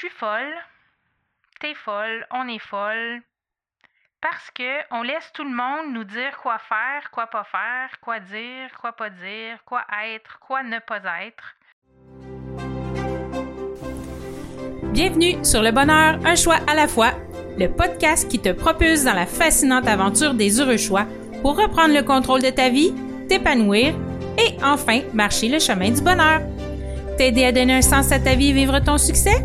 suis folle, t'es folle, on est folle, parce que on laisse tout le monde nous dire quoi faire, quoi pas faire, quoi dire, quoi pas dire, quoi être, quoi ne pas être. Bienvenue sur Le Bonheur, un choix à la fois, le podcast qui te propulse dans la fascinante aventure des heureux choix pour reprendre le contrôle de ta vie, t'épanouir et enfin marcher le chemin du bonheur. T'aider à donner un sens à ta vie et vivre ton succès,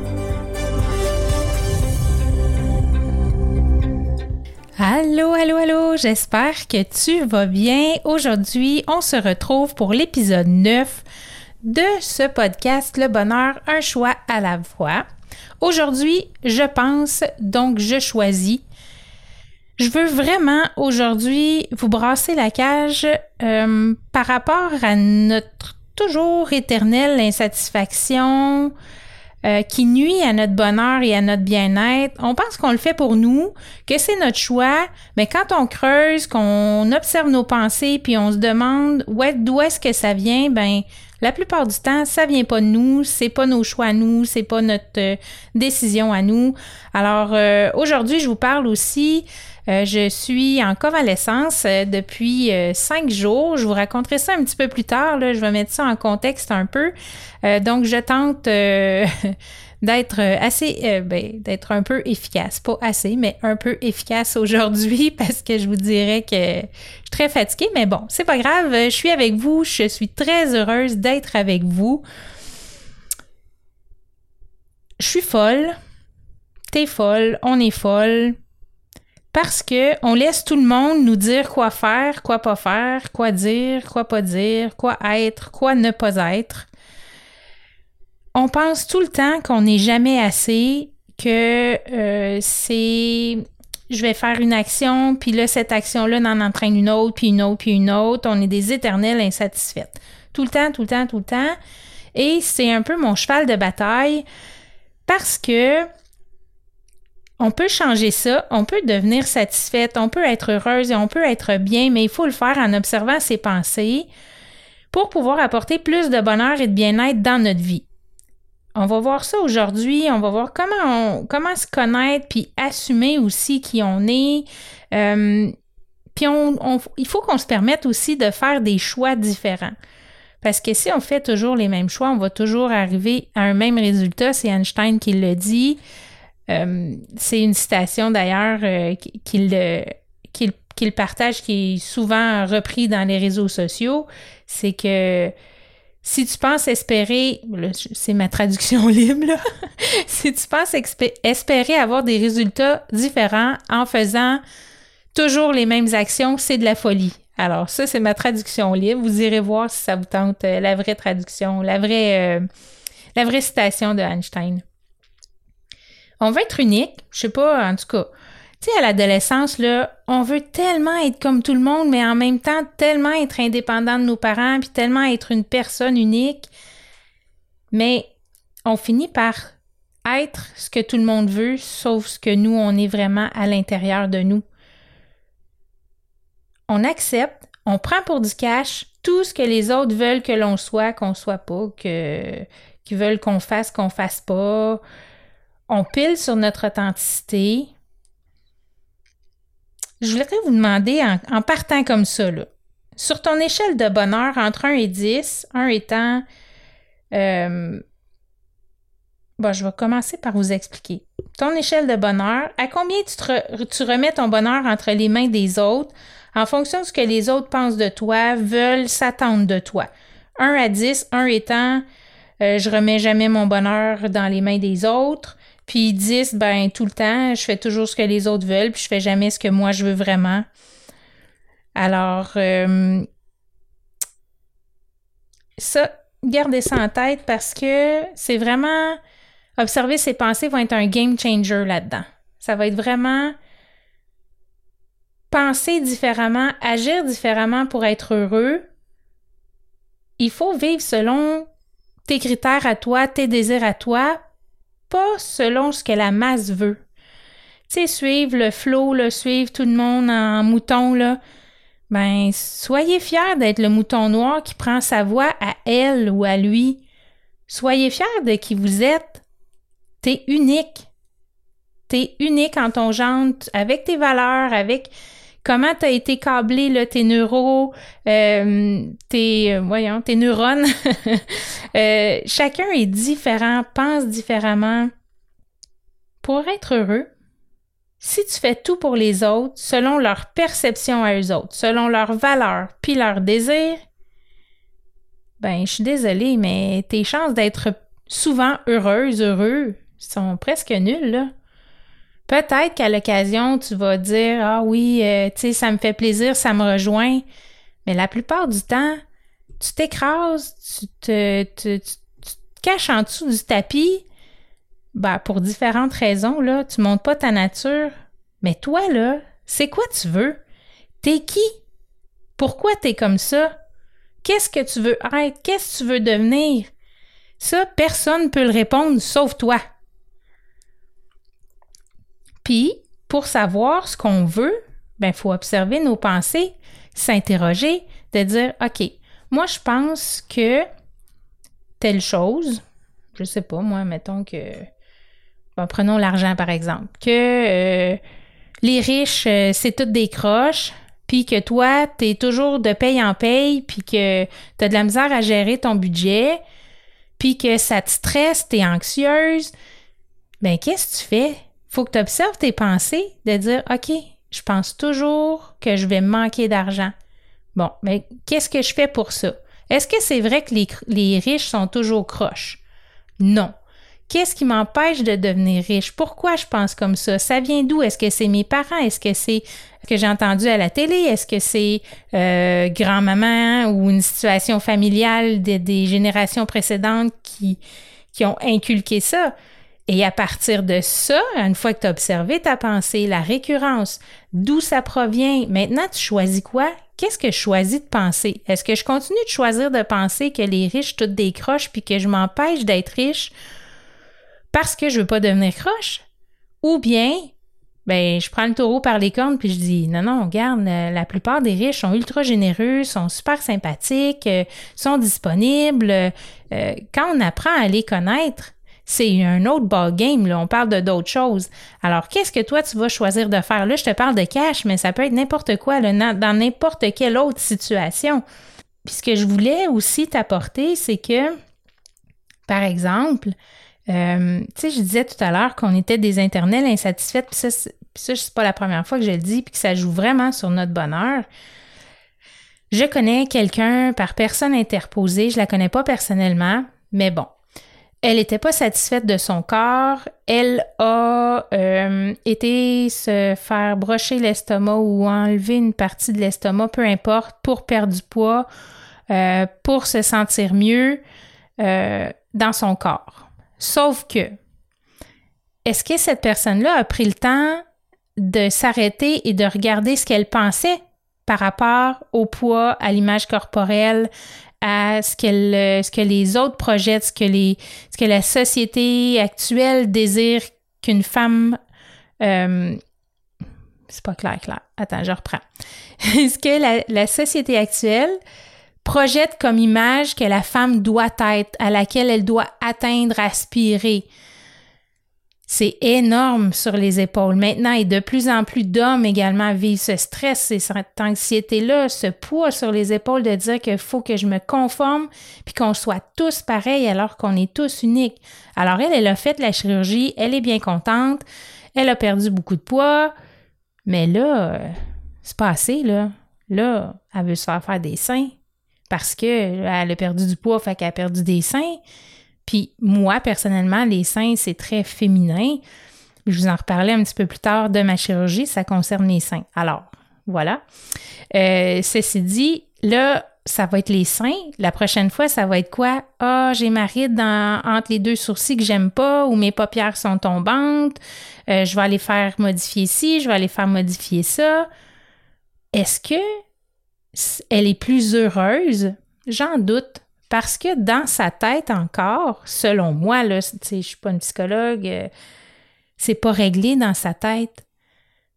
Allô, allô, allô, j'espère que tu vas bien. Aujourd'hui, on se retrouve pour l'épisode 9 de ce podcast Le bonheur, un choix à la fois. Aujourd'hui, je pense, donc je choisis. Je veux vraiment aujourd'hui vous brasser la cage euh, par rapport à notre toujours éternelle insatisfaction, euh, qui nuit à notre bonheur et à notre bien-être. On pense qu'on le fait pour nous, que c'est notre choix, mais quand on creuse, qu'on observe nos pensées, puis on se demande d'où est-ce que ça vient, ben la plupart du temps, ça vient pas de nous, c'est pas nos choix à nous, c'est pas notre euh, décision à nous. Alors euh, aujourd'hui, je vous parle aussi euh, je suis en convalescence euh, depuis euh, cinq jours. Je vous raconterai ça un petit peu plus tard. Je vais mettre ça en contexte un peu. donc, je tente d'être assez, ben, d'être un peu efficace. Pas assez, mais un peu efficace aujourd'hui parce que je vous dirais que je suis très fatiguée. Mais bon, c'est pas grave. Je suis avec vous. Je suis très heureuse d'être avec vous. Je suis folle. T'es folle. On est folle parce que on laisse tout le monde nous dire quoi faire, quoi pas faire, quoi dire, quoi pas dire, quoi être, quoi ne pas être. On pense tout le temps qu'on n'est jamais assez, que euh, c'est je vais faire une action, puis là, cette action-là en entraîne une autre, puis une autre, puis une autre. On est des éternels insatisfaites. Tout le temps, tout le temps, tout le temps. Et c'est un peu mon cheval de bataille parce que on peut changer ça, on peut devenir satisfaite, on peut être heureuse et on peut être bien, mais il faut le faire en observant ses pensées pour pouvoir apporter plus de bonheur et de bien-être dans notre vie. On va voir ça aujourd'hui, on va voir comment comment se connaître puis assumer aussi qui on est. Euh, puis il faut qu'on se permette aussi de faire des choix différents. Parce que si on fait toujours les mêmes choix, on va toujours arriver à un même résultat. C'est Einstein qui le dit. Euh, c'est une citation d'ailleurs euh, qu'il partage, qui est souvent repris dans les réseaux sociaux. C'est que si tu penses espérer, c'est ma traduction libre, si tu penses espérer avoir des résultats différents en faisant toujours les mêmes actions, c'est de la folie. Alors ça, c'est ma traduction libre. Vous irez voir si ça vous tente euh, la vraie traduction, la vraie, la vraie citation de Einstein on veut être unique, je sais pas, en tout cas. Tu sais, à l'adolescence, là, on veut tellement être comme tout le monde, mais en même temps, tellement être indépendant de nos parents, puis tellement être une personne unique. Mais on finit par être ce que tout le monde veut, sauf ce que nous, on est vraiment à l'intérieur de nous. On accepte, on prend pour du cash tout ce que les autres veulent que l'on soit, qu'on soit pas, que qu'ils veulent qu'on fasse, qu'on fasse pas on pile sur notre authenticité. Je voudrais vous demander, en, partant comme ça, sur ton échelle de bonheur entre 1 et 10, 1 étant... Euh, bon, je vais commencer par vous expliquer. Ton échelle de bonheur, à combien tu, remets ton bonheur entre les mains des autres en fonction de ce que les autres pensent de toi, veulent, s'attendent de toi? 1 à 10, 1 étant euh, je remets jamais mon bonheur dans les mains des autres. Puis 10, ben tout le temps, je fais toujours ce que les autres veulent, puis je fais jamais ce que moi je veux vraiment. Alors, euh, ça, gardez ça en tête parce que c'est vraiment observer ses pensées va être un game changer là-dedans. Ça va être vraiment penser différemment, agir différemment pour être heureux. Il faut vivre selon tes critères à toi, tes désirs à toi, pas selon ce que la masse veut. Tu sais, suivre le flot, le suivre tout le monde en mouton, là. Ben, soyez fiers d'être le mouton noir qui prend sa voix à elle ou à lui. Soyez fiers de qui vous êtes. T'es unique. T'es unique en ton genre, avec tes valeurs, avec comment tu as été câblé, là, tes neuros, euh, tes, euh, voyons, tes neurones? Euh, chacun est différent, pense différemment. Pour être heureux, si tu fais tout pour les autres selon leur perception à eux autres, selon leurs valeurs puis leurs désirs, ben, je suis désolée, mais tes chances d'être souvent heureuse, heureux, sont presque nulles, là. Peut-être qu'à l'occasion, tu vas dire Ah oui, euh, tu sais, ça me fait plaisir, ça me rejoint. Mais la plupart du temps, tu t'écrases, tu te, te caches en dessous du tapis. Ben, pour différentes raisons, là, tu montes pas ta nature. Mais toi, là, c'est quoi tu veux? T'es qui? Pourquoi t'es comme ça? Qu'est-ce que tu veux être? Qu'est-ce que tu veux devenir? Ça, personne ne peut le répondre sauf toi. Puis, pour savoir ce qu'on veut, ben, il faut observer nos pensées, s'interroger, de dire, OK, moi, je pense que telle chose, je sais pas, moi, mettons que, bon, prenons l'argent, par exemple, que euh, les riches, euh, c'est toutes des croches, puis que toi, tu es toujours de paye en paye, puis que tu as de la misère à gérer ton budget, puis que ça te stresse, tu es anxieuse, ben qu'est-ce que tu fais? Faut que tu observes tes pensées, de dire, OK, je pense toujours que je vais manquer d'argent. Bon, mais qu'est-ce que je fais pour ça? Est-ce que c'est vrai que les, riches sont toujours croches? Non. Qu'est-ce qui m'empêche de devenir riche? Pourquoi je pense comme ça? Ça vient d'où? Est-ce que c'est mes parents? Est-ce que c'est que j'ai entendu à la télé? Est-ce que c'est euh, grand-maman ou une situation familiale des, des générations précédentes qui, qui ont inculqué ça? Et à partir de ça, une fois que tu as observé ta pensée, la récurrence, d'où ça provient, maintenant tu choisis quoi? Qu'est-ce que je choisis de penser? Est-ce que je continue de choisir de penser que les riches toutes décrochent puis que je m'empêche d'être riche parce que je veux pas devenir croche? Ou bien, ben, je prends le taureau par les cornes puis je dis non, non, regarde, la plupart des riches sont ultra généreux, sont super sympathiques, euh, sont disponibles. Euh, quand on apprend à les connaître, c'est un autre ball game, là. On parle de d'autres choses. Alors, qu'est-ce que toi, tu vas choisir de faire? Là, je te parle de cash, mais ça peut être n'importe quoi, dans n'importe quelle autre situation. Puis ce que je voulais aussi t'apporter, c'est que, par exemple, euh, tu sais, je disais tout à l'heure qu'on était des internels insatisfaits, puis ça, ça c'est pas la première fois que je le dis, puis que ça joue vraiment sur notre bonheur. Je connais quelqu'un par personne interposée, je la connais pas personnellement, mais bon, elle n'était pas satisfaite de son corps. Elle a euh, été se faire brocher l'estomac ou enlever une partie de l'estomac, peu importe, pour perdre du poids, euh, pour se sentir mieux euh, dans son corps. Sauf que, est-ce que cette personne-là a pris le temps de s'arrêter et de regarder ce qu'elle pensait par rapport au poids, à l'image corporelle, à ce, ce que les autres projettent, ce que, que la société actuelle désire qu'une femme... Euh, c'est pas clair, clair. Attends, je reprends. ce que la société actuelle projette comme image que la femme doit être, à laquelle elle doit atteindre, aspirer. C'est énorme sur les épaules. Maintenant, et de plus en plus d'hommes également vivent ce stress et cette anxiété-là, ce poids sur les épaules de dire qu'il faut que je me conforme puis qu'on soit tous pareils alors qu'on est tous uniques. Alors elle, elle a fait la chirurgie, elle est bien contente, elle a perdu beaucoup de poids, mais là, euh, c'est pas assez, là. Là, elle veut se faire faire des seins parce qu'elle a perdu du poids, fait qu'elle a perdu des seins. Puis moi, personnellement, les seins, c'est très féminin. Je vous en reparlais un petit peu plus tard de ma chirurgie, ça concerne les seins. Alors, voilà. Euh, ceci dit, là, ça va être les seins. La prochaine fois, ça va être quoi? Ah, j'ai ma ride entre les deux sourcils que j'aime pas ou mes paupières sont tombantes. Euh, je vais aller faire modifier ci, je vais aller faire modifier ça. Est-ce que elle est plus heureuse? J'en doute. Parce que dans sa tête encore, selon moi, là, je suis pas une psychologue, euh, c'est pas réglé dans sa tête.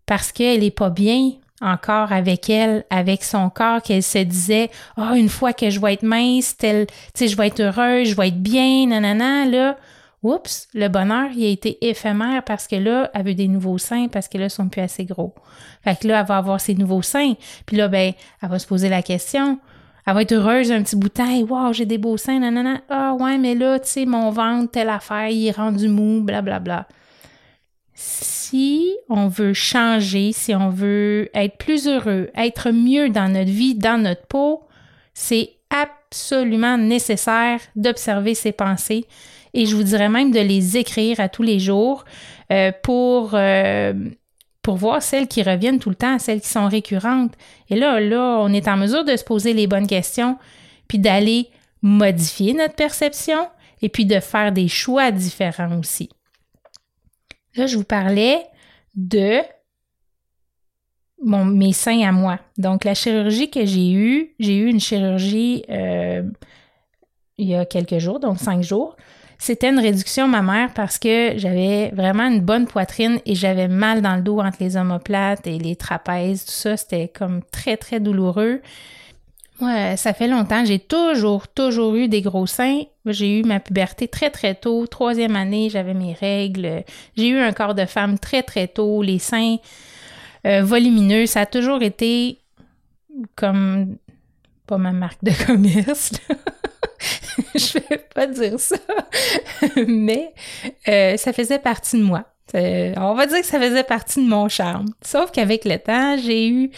Parce qu'elle est pas bien encore avec elle, avec son corps, qu'elle se disait Ah, oh, une fois que je vais être mince, tel, je vais être heureuse, je vais être bien, nanana, là. Oups, le bonheur, il a été éphémère parce que là, elle veut des nouveaux seins parce que là, ils sont plus assez gros. Fait que là, elle va avoir ses nouveaux seins. Puis là, ben, elle va se poser la question. Elle va être heureuse un petit bout de temps. Wow, j'ai des beaux seins, nanana. Ah ouais, mais là, tu sais, mon ventre, telle affaire, il est rendu mou, blablabla. Bla, bla si on veut changer, si on veut être plus heureux, être mieux dans notre vie, dans notre peau, c'est absolument nécessaire d'observer ses pensées et je vous dirais même de les écrire à tous les jours euh, pour, euh, pour voir celles qui reviennent tout le temps, celles qui sont récurrentes. Et là, là, on est en mesure de se poser les bonnes questions, puis d'aller modifier notre perception et puis de faire des choix différents aussi. Là, je vous parlais de mon, mes seins à moi. Donc, la chirurgie que j'ai eue, j'ai eu une chirurgie euh, il y a quelques jours, donc cinq jours. C'était une réduction mammaire parce que j'avais vraiment une bonne poitrine et j'avais mal dans le dos entre les omoplates et les trapèzes, tout ça. C'était comme très, très douloureux. Ouais, ça fait longtemps. J'ai toujours, toujours eu des gros seins. J'ai eu ma puberté très, très tôt. Troisième année, j'avais mes règles. J'ai eu un corps de femme très, très tôt. Les seins euh, volumineux, ça a toujours été comme pas ma marque de commerce. Je vais pas dire ça, mais euh, ça faisait partie de moi. On va dire que ça faisait partie de mon charme. Sauf qu'avec le temps, j'ai eu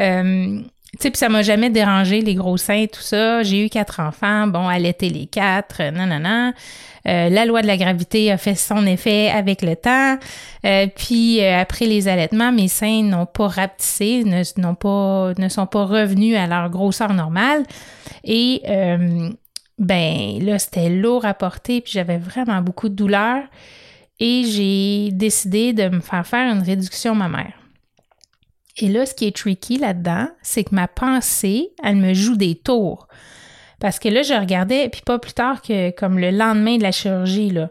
euh, tu sais, puis ça m'a jamais dérangé, les gros seins, tout ça. J'ai eu quatre enfants, bon, allaiter les quatre, non, non, non. la loi de la gravité a fait son effet avec le temps. Euh, puis euh, après les allaitements, mes seins n'ont pas rapetissé, ne, pas, ne sont pas revenus à leur grosseur normale. Et euh, ben là, c'était lourd à porter, puis j'avais vraiment beaucoup de douleur. Et j'ai décidé de me faire faire une réduction mammaire. Et là, ce qui est tricky là-dedans, c'est que ma pensée, elle me joue des tours. Parce que là, je regardais, puis pas plus tard que comme le lendemain de la chirurgie, là,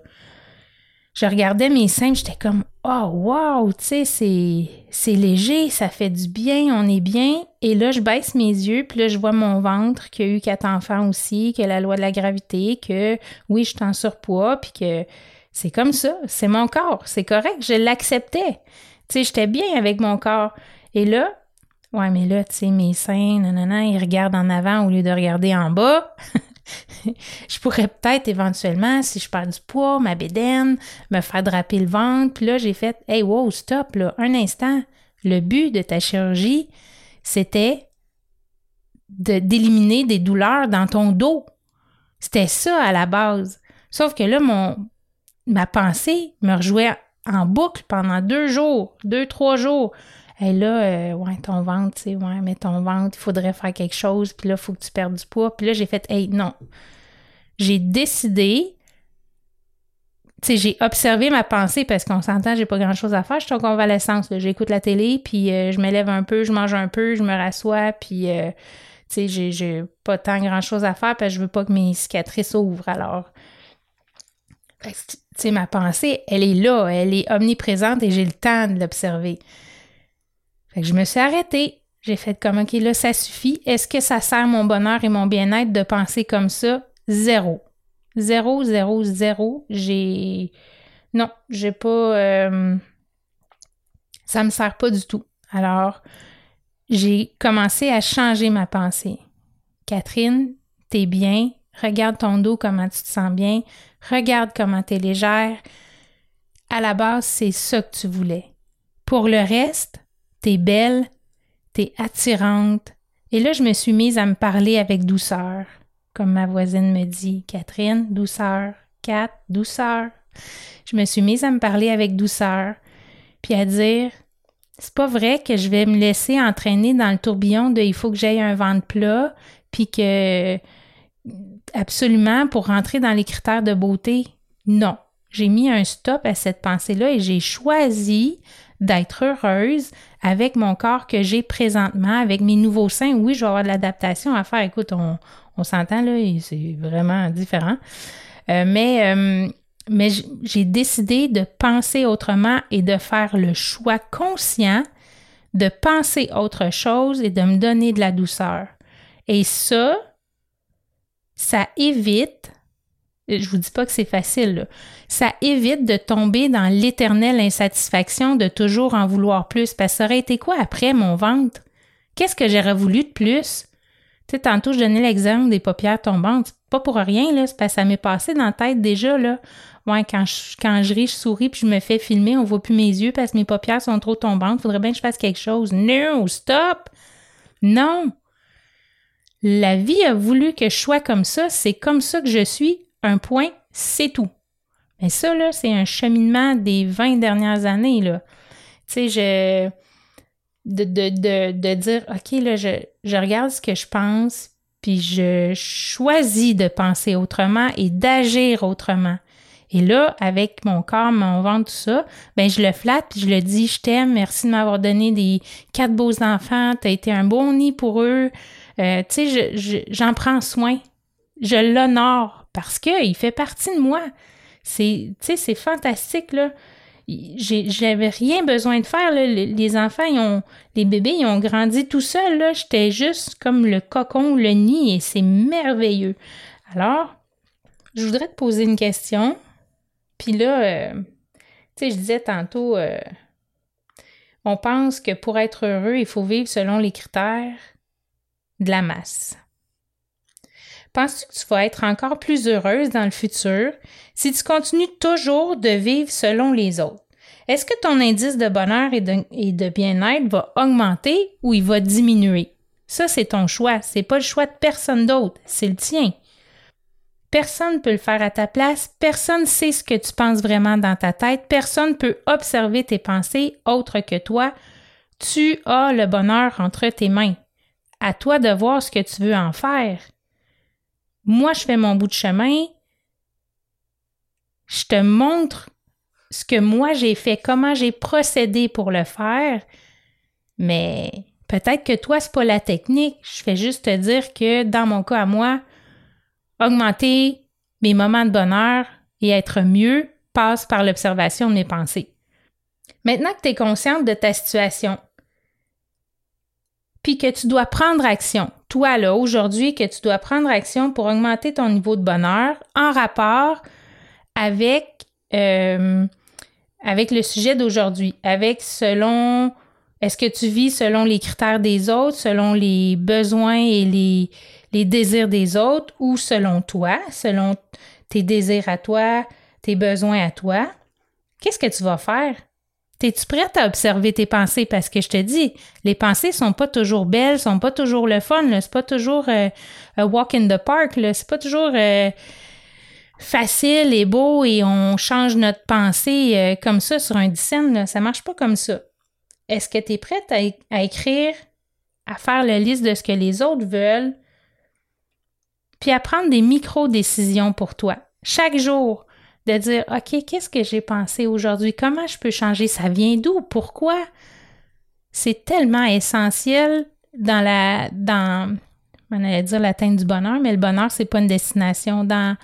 je regardais mes seins, j'étais comme Oh wow, tu sais, c'est, c'est léger, ça fait du bien, on est bien. Et là, je baisse mes yeux, puis là, je vois mon ventre, qu'il y a eu quatre enfants aussi, que la loi de la gravité, que oui, je suis en surpoids, puis que c'est comme ça, c'est mon corps, c'est correct, je l'acceptais. Tu sais, j'étais bien avec mon corps. Et là, ouais, mais là, tu sais, mes seins, nanana, ils regardent en avant au lieu de regarder en bas. je pourrais peut-être éventuellement, si je perds du poids, ma bédaine, me faire draper le ventre. Puis là, j'ai fait, hey, wow, stop, là, un instant. Le but de ta chirurgie, c'était d'éliminer des douleurs dans ton dos. C'était ça à la base. Sauf que là, mon, ma pensée me rejouait en boucle pendant deux jours, deux, trois jours. Là, euh, ouais, ton ventre, tu sais, ouais, mais ton ventre, il faudrait faire quelque chose, puis là, il faut que tu perdes du poids. Puis là, j'ai fait, hey, non. J'ai décidé, tu sais, j'ai observé ma pensée parce qu'on s'entend, j'ai pas grand chose à faire. Je suis en convalescence, j'écoute la télé, puis euh, je me lève un peu, je mange un peu, je me rassois, puis, euh, tu sais, j'ai pas tant grand chose à faire parce que je veux pas que mes cicatrices ouvrent. Alors, tu sais, ma pensée, elle est là, elle est omniprésente et j'ai le temps de l'observer. Fait que je me suis arrêtée. J'ai fait comme, OK, là, ça suffit. Est-ce que ça sert mon bonheur et mon bien-être de penser comme ça? Zéro. Zéro, zéro, zéro. J'ai. Non, j'ai pas. Euh... Ça me sert pas du tout. Alors, j'ai commencé à changer ma pensée. Catherine, t'es bien. Regarde ton dos, comment tu te sens bien. Regarde comment t'es légère. À la base, c'est ça que tu voulais. Pour le reste, t'es belle, t'es attirante. Et là, je me suis mise à me parler avec douceur, comme ma voisine me dit, Catherine, douceur, Kat, douceur. Je me suis mise à me parler avec douceur, puis à dire, c'est pas vrai que je vais me laisser entraîner dans le tourbillon de il faut que j'aille un ventre plat, puis que absolument pour rentrer dans les critères de beauté, non. J'ai mis un stop à cette pensée-là et j'ai choisi d'être heureuse avec mon corps que j'ai présentement, avec mes nouveaux seins. Oui, je vais avoir de l'adaptation à faire. Écoute, on, s'entend là, c'est vraiment différent. Euh, mais euh, mais j'ai décidé de penser autrement et de faire le choix conscient de penser autre chose et de me donner de la douceur. Et ça, ça évite, je vous dis pas que c'est facile, ça évite de tomber dans l'éternelle insatisfaction de toujours en vouloir plus. Parce que ça aurait été quoi après mon ventre? Qu'est-ce que j'aurais voulu de plus? Tu sais, tantôt, je donnais l'exemple des paupières tombantes. Pas pour rien, là. C'est parce que ça m'est passé dans la tête déjà, là. Ouais, quand je, quand je ris, je souris puis je me fais filmer, on voit plus mes yeux parce que mes paupières sont trop tombantes. Faudrait bien que je fasse quelque chose. Non, stop! Non! La vie a voulu que je sois comme ça. C'est comme ça que je suis. Un point, c'est tout. Mais ça, là, c'est un cheminement des 20 dernières années, là. Tu sais, je... De, dire, OK, là, je, je regarde ce que je pense, puis je choisis de penser autrement et d'agir autrement. Et là, avec mon corps, mon ventre, tout ça, ben je le flatte, puis je le dis, je t'aime, merci de m'avoir donné des quatre beaux enfants, tu as été un bon nid pour eux. Euh, tu sais, j'en prends soin. Je l'honore parce qu'il fait partie de moi. C'est, c'est fantastique, là. J'avais rien besoin de faire. Là. Les enfants, ils ont, les bébés, ils ont grandi tout seuls. J'étais juste comme le cocon, le nid, et c'est merveilleux. Alors, je voudrais te poser une question. Puis là, euh, tu sais, je disais tantôt, euh, on pense que pour être heureux, il faut vivre selon les critères de la masse. Penses-tu que tu vas être encore plus heureuse dans le futur si tu continues toujours de vivre selon les autres? Est-ce que ton indice de bonheur et de, bien-être va augmenter ou il va diminuer? Ça, c'est ton choix. C'est pas le choix de personne d'autre. C'est le tien. Personne ne peut le faire à ta place. Personne ne sait ce que tu penses vraiment dans ta tête. Personne ne peut observer tes pensées autre que toi. Tu as le bonheur entre tes mains. À toi de voir ce que tu veux en faire. Moi, je fais mon bout de chemin. Je te montre ce que moi j'ai fait, comment j'ai procédé pour le faire. Mais peut-être que toi, c'est pas la technique. Je fais juste te dire que dans mon cas à moi, Augmenter mes moments de bonheur et être mieux passe par l'observation de mes pensées. Maintenant que tu es consciente de ta situation, puis que tu dois prendre action, toi là, aujourd'hui, que tu dois prendre action pour augmenter ton niveau de bonheur en rapport avec, euh, avec le sujet d'aujourd'hui, avec selon, est-ce que tu vis selon les critères des autres, selon les besoins et les, les désirs des autres ou selon toi, selon tes désirs à toi, tes besoins à toi, qu'est-ce que tu vas faire? Es-tu prête à observer tes pensées? Parce que je te dis, les pensées sont pas toujours belles, sont pas toujours le fun, c'est pas toujours euh, a walk in the park, c'est pas toujours euh, facile et beau et on change notre pensée euh, comme ça sur un là. ça marche pas comme ça. Est-ce que tu es prête à, à écrire, à faire la liste de ce que les autres veulent, puis à prendre des micro-décisions pour toi? Chaque jour, de dire, OK, qu'est-ce que j'ai pensé aujourd'hui? Comment je peux changer? Ça vient d'où? Pourquoi? C'est tellement essentiel dans la, dans, on allait dire l'atteinte du bonheur, mais le bonheur, c'est pas une destination. Dans,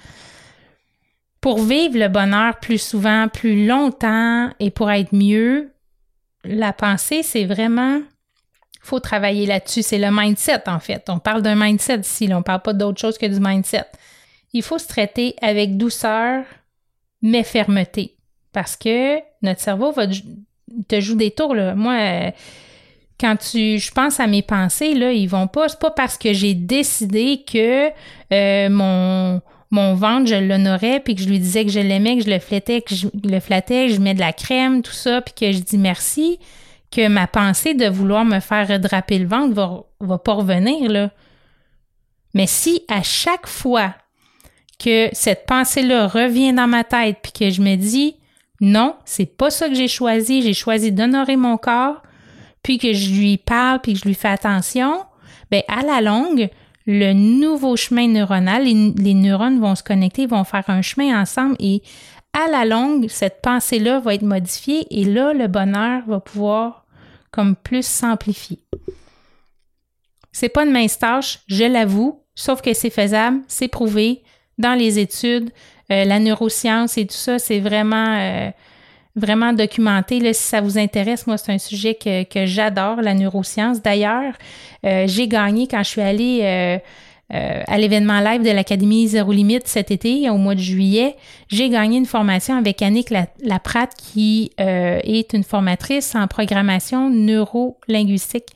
pour vivre le bonheur plus souvent, plus longtemps et pour être mieux, la pensée, c'est vraiment faut travailler là-dessus. C'est le mindset, en fait. On parle d'un mindset ici, on ne parle pas d'autre chose que du mindset. Il faut se traiter avec douceur, mais fermeté. Parce que notre cerveau va te joue des tours. Là. Moi, quand tu, je pense à mes pensées, là, ils vont pas. C'est pas parce que j'ai décidé que euh, mon mon ventre, je l'honorais, puis que je lui disais que je l'aimais, que je le flattais, que je le flattais, que je mets de la crème, tout ça, puis que je dis merci que ma pensée de vouloir me faire redraper le ventre va, va pas revenir, là. Mais si à chaque fois que cette pensée-là revient dans ma tête, puis que je me dis non, c'est pas ça que j'ai choisi, j'ai choisi d'honorer mon corps, puis que je lui parle, puis que je lui fais attention, ben à la longue, le nouveau chemin neuronal. Les, neurones vont se connecter, vont faire un chemin ensemble et à la longue, cette pensée-là va être modifiée et là, le bonheur va pouvoir comme plus s'amplifier. C'est pas une mince tâche, je l'avoue, sauf que c'est faisable, c'est prouvé dans les études, euh, la neuroscience et tout ça, c'est vraiment, euh, vraiment documenté. Là, si ça vous intéresse, moi, c'est un sujet que, que j'adore, la neuroscience. D'ailleurs, euh, j'ai gagné quand je suis allée à l'événement live de l'Académie Zéro Limite cet été, au mois de juillet. J'ai gagné une formation avec Annick Laprate, qui est une formatrice en programmation neuro-linguistique.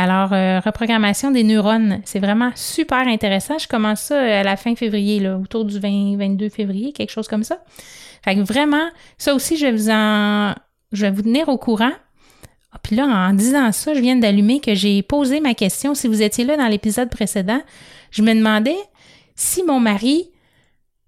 Alors, euh, reprogrammation des neurones, c'est vraiment super intéressant. Je commence ça euh, à la fin février, là, autour du 20, 22 février, quelque chose comme ça. Fait que vraiment, ça aussi, je vais vous en, je vais vous tenir au courant. Ah, puis là, en disant ça, je viens d'allumer que j'ai posé ma question. Si vous étiez là dans l'épisode précédent, je me demandais si mon mari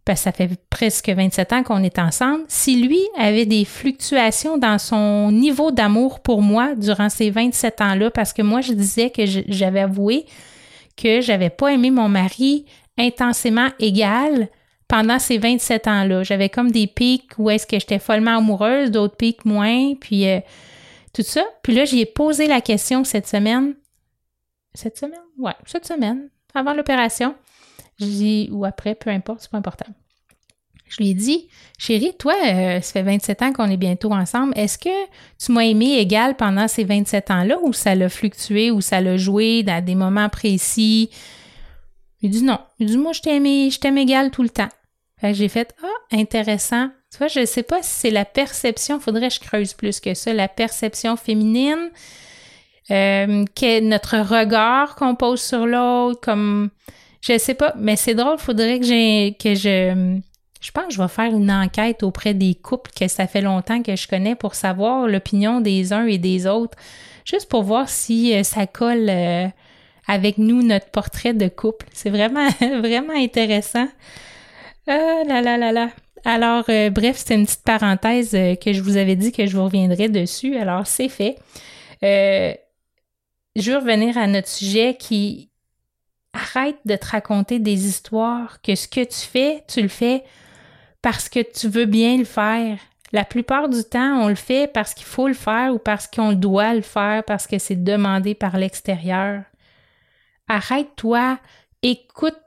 parce que ça fait presque 27 ans qu'on est ensemble, si lui avait des fluctuations dans son niveau d'amour pour moi durant ces 27 ans-là, parce que moi, je disais que j'avais avoué que j'avais pas aimé mon mari intensément égal pendant ces 27 ans-là. J'avais comme des pics où est-ce que j'étais follement amoureuse, d'autres pics moins, puis euh, tout ça. Puis là, j'y ai posé la question cette semaine. Cette semaine? Ouais, cette semaine, avant l'opération. Je ou après, peu importe, c'est pas important. Je lui ai dit, chérie, toi, euh, ça fait 27 ans qu'on est bientôt ensemble. Est-ce que tu m'as aimé égal pendant ces 27 ans-là ou ça l'a fluctué ou ça l'a joué dans des moments précis? Il dit non. Il dit, moi, je t'aime, t'aime égal tout le temps. j'ai fait, ah, intéressant. Tu vois, je ne sais pas si c'est la perception, faudrait que je creuse plus que ça, la perception féminine, euh, notre regard qu'on pose sur l'autre, comme je sais pas, mais c'est drôle, faudrait que j'ai que je je pense que je vais faire une enquête auprès des couples que ça fait longtemps que je connais pour savoir l'opinion des uns et des autres, juste pour voir si euh, ça colle euh, avec nous notre portrait de couple. C'est vraiment vraiment intéressant. Ah là là là là. Alors euh, bref, c'était une petite parenthèse que je vous avais dit que je vous reviendrai dessus. Alors c'est fait. je veux revenir à notre sujet qui arrête de te raconter des histoires, que ce que tu fais, tu le fais parce que tu veux bien le faire. La plupart du temps, on le fait parce qu'il faut le faire ou parce qu'on doit le faire, parce que c'est demandé par l'extérieur. Arrête-toi, écoute,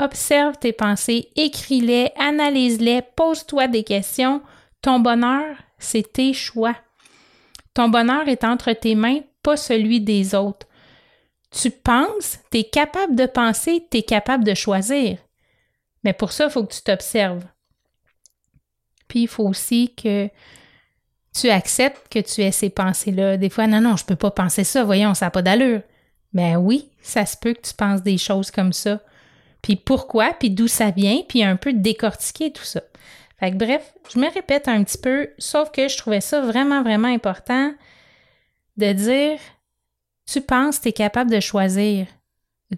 observe tes pensées, écris-les, analyse-les, pose-toi des questions. Ton bonheur, c'est tes choix. Ton bonheur est entre tes mains, pas celui des autres tu penses, tu es capable de penser, tu es capable de choisir. Mais pour ça, il faut que tu t'observes. Puis il faut aussi que tu acceptes que tu aies ces pensées-là. Des fois, non, non, je ne peux pas penser ça, voyons, ça n'a pas d'allure. Ben oui, ça se peut que tu penses des choses comme ça. Puis pourquoi, puis d'où ça vient, puis un peu décortiquer tout ça. Fait que bref, je me répète un petit peu, sauf que je trouvais ça vraiment, vraiment important de dire tu penses que tu es capable de choisir?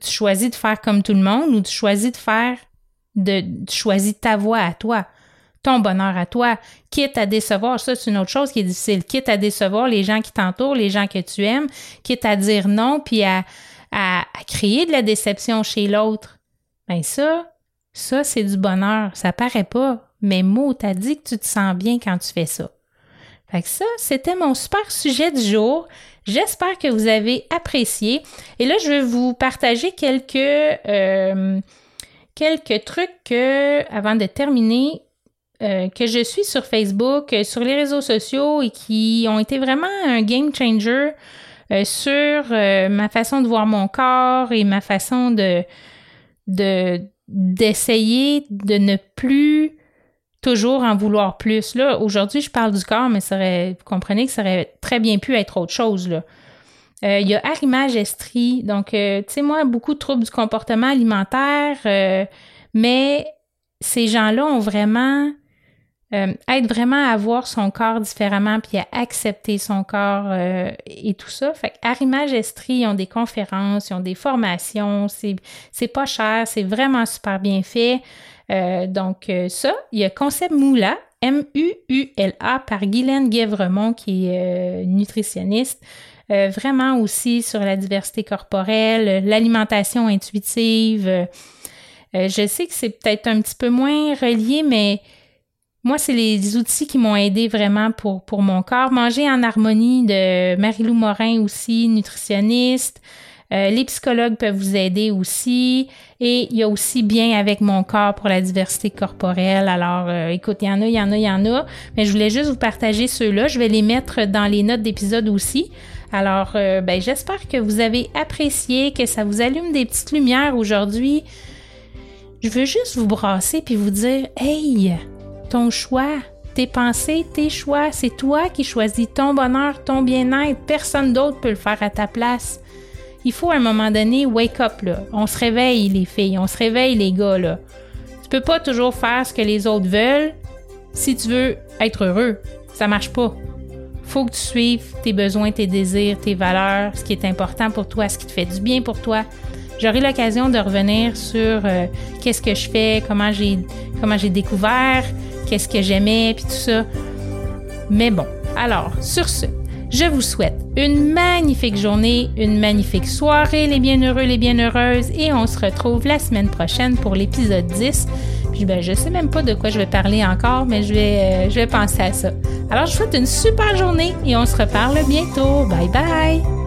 Tu choisis de faire comme tout le monde ou tu choisis de faire, de, tu choisis ta voie à toi, ton bonheur à toi, quitte à décevoir? Ça, c'est une autre chose qui est difficile. Quitte à décevoir les gens qui t'entourent, les gens que tu aimes, quitte à dire non, puis à, à, créer de la déception chez l'autre. Ben ça, ça, c'est du bonheur. Ça paraît pas, mais mot, t'as dit que tu te sens bien quand tu fais ça. Fait ça, c'était mon super sujet du jour. J'espère que vous avez apprécié. Et là, je vais vous partager quelques, euh, quelques trucs que, avant de terminer, euh, que je suis sur Facebook, euh, sur les réseaux sociaux et qui ont été vraiment un game changer sur ma façon de voir mon corps et ma façon de d'essayer de ne plus toujours en vouloir plus. Là, aujourd'hui, je parle du corps, mais vous comprenez que ça aurait très bien pu être autre chose. Là. Euh, il y a arrimage estrie. Donc, euh, tu sais, moi, beaucoup de troubles du comportement alimentaire, euh, mais ces gens-là ont vraiment aident vraiment à voir son corps différemment puis à accepter son corps et tout ça. Fait arrimage estrie, ils ont des conférences, ils ont des formations, c'est pas cher, c'est vraiment super bien fait. Euh, donc, euh, ça, il y a Concept Moula, M-U-U-L-A, par Guylaine Guévremont, qui est euh, nutritionniste. vraiment aussi sur la diversité corporelle, l'alimentation intuitive. Je sais que c'est peut-être un petit peu moins relié, mais moi, c'est les outils qui m'ont aidé vraiment pour, pour mon corps. Manger en harmonie de Marie-Lou Morin aussi, nutritionniste. Euh, les psychologues peuvent vous aider aussi. Et il y a aussi bien avec mon corps pour la diversité corporelle. Alors, euh, écoute, il y en a, il y en a, il y en a. Mais je voulais juste vous partager ceux-là. Je vais les mettre dans les notes d'épisode aussi. Alors, euh, ben, j'espère que vous avez apprécié, que ça vous allume des petites lumières aujourd'hui. Je veux juste vous brasser puis vous dire, hey, ton choix, tes pensées, tes choix, c'est toi qui choisis ton bonheur, ton bien-être. Personne d'autre peut le faire à ta place il faut à un moment donné wake up là. On se réveille les filles, on se réveille les gars là. Tu peux pas toujours faire ce que les autres veulent si tu veux être heureux. Ça marche pas. Faut que tu suives tes besoins, tes désirs, tes valeurs, ce qui est important pour toi, ce qui te fait du bien pour toi. J'aurai l'occasion de revenir sur euh, qu'est-ce que je fais, comment j'ai comment j'ai découvert, qu'est-ce que j'aimais puis tout ça. Mais bon, alors sur ce, je vous souhaite une magnifique journée, une magnifique soirée, les bienheureux, les bienheureuses, et on se retrouve la semaine prochaine pour l'épisode 10. Puis ben, je sais même pas de quoi je vais parler encore, mais je vais, je vais penser à ça. Alors, je vous souhaite une super journée et on se reparle bientôt. Bye bye!